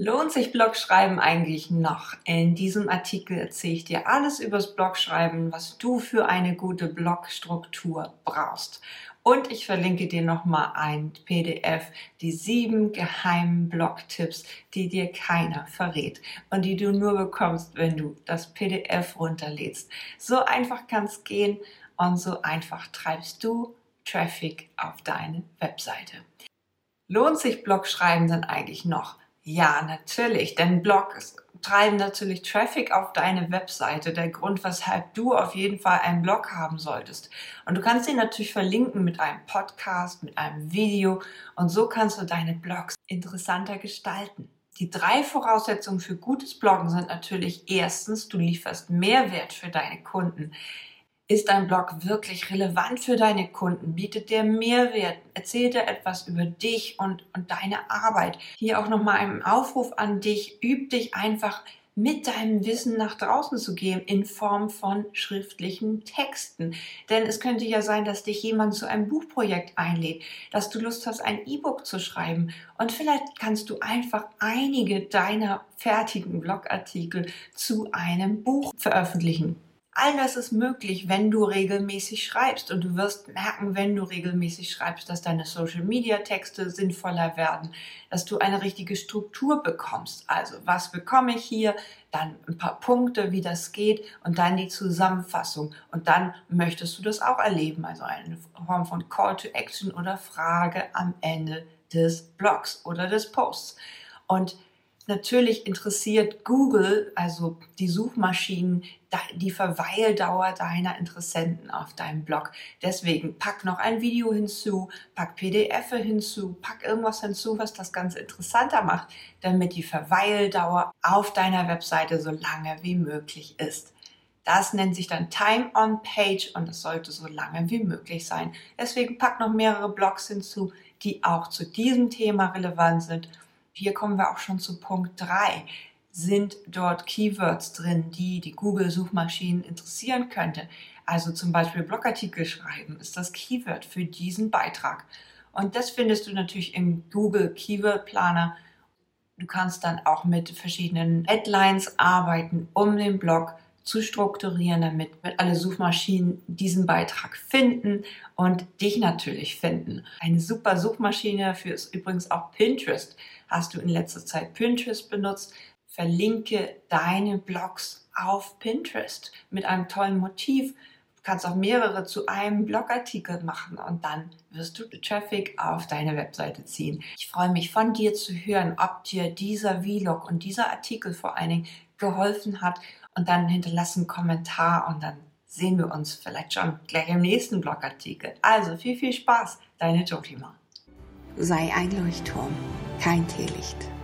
Lohnt sich Blogschreiben eigentlich noch? In diesem Artikel erzähle ich dir alles übers Blogschreiben, was du für eine gute Blogstruktur brauchst. Und ich verlinke dir nochmal ein PDF, die sieben geheimen Blogtipps, die dir keiner verrät und die du nur bekommst, wenn du das PDF runterlädst. So einfach kann es gehen und so einfach treibst du Traffic auf deine Webseite. Lohnt sich Blogschreiben denn eigentlich noch? Ja, natürlich, denn Blogs treiben natürlich Traffic auf deine Webseite. Der Grund, weshalb du auf jeden Fall einen Blog haben solltest. Und du kannst ihn natürlich verlinken mit einem Podcast, mit einem Video und so kannst du deine Blogs interessanter gestalten. Die drei Voraussetzungen für gutes Bloggen sind natürlich erstens, du lieferst Mehrwert für deine Kunden. Ist dein Blog wirklich relevant für deine Kunden? Bietet der Mehrwert? Erzählt er etwas über dich und, und deine Arbeit? Hier auch nochmal ein Aufruf an dich. Üb dich einfach mit deinem Wissen nach draußen zu gehen in Form von schriftlichen Texten. Denn es könnte ja sein, dass dich jemand zu einem Buchprojekt einlädt, dass du Lust hast, ein E-Book zu schreiben. Und vielleicht kannst du einfach einige deiner fertigen Blogartikel zu einem Buch veröffentlichen. All das ist möglich, wenn du regelmäßig schreibst. Und du wirst merken, wenn du regelmäßig schreibst, dass deine Social-Media-Texte sinnvoller werden, dass du eine richtige Struktur bekommst. Also, was bekomme ich hier? Dann ein paar Punkte, wie das geht und dann die Zusammenfassung. Und dann möchtest du das auch erleben. Also eine Form von Call to Action oder Frage am Ende des Blogs oder des Posts. Und Natürlich interessiert Google, also die Suchmaschinen, die Verweildauer deiner Interessenten auf deinem Blog. Deswegen pack noch ein Video hinzu, pack PDF hinzu, pack irgendwas hinzu, was das Ganze interessanter macht, damit die Verweildauer auf deiner Webseite so lange wie möglich ist. Das nennt sich dann Time on Page und es sollte so lange wie möglich sein. Deswegen pack noch mehrere Blogs hinzu, die auch zu diesem Thema relevant sind hier kommen wir auch schon zu Punkt 3. Sind dort Keywords drin, die die Google-Suchmaschinen interessieren könnte? Also zum Beispiel Blogartikel schreiben ist das Keyword für diesen Beitrag. Und das findest du natürlich im Google Keyword Planer. Du kannst dann auch mit verschiedenen Headlines arbeiten, um den Blog zu strukturieren, damit alle Suchmaschinen diesen Beitrag finden und dich natürlich finden. Eine super Suchmaschine dafür ist übrigens auch Pinterest. Hast du in letzter Zeit Pinterest benutzt? Verlinke deine Blogs auf Pinterest mit einem tollen Motiv. Du kannst auch mehrere zu einem Blogartikel machen und dann wirst du Traffic auf deine Webseite ziehen. Ich freue mich von dir zu hören, ob dir dieser Vlog und dieser Artikel vor allen Dingen geholfen hat und dann hinterlass einen Kommentar und dann sehen wir uns vielleicht schon gleich im nächsten Blogartikel. Also viel, viel Spaß, deine Jotima. Sei ein Leuchtturm, kein Teelicht.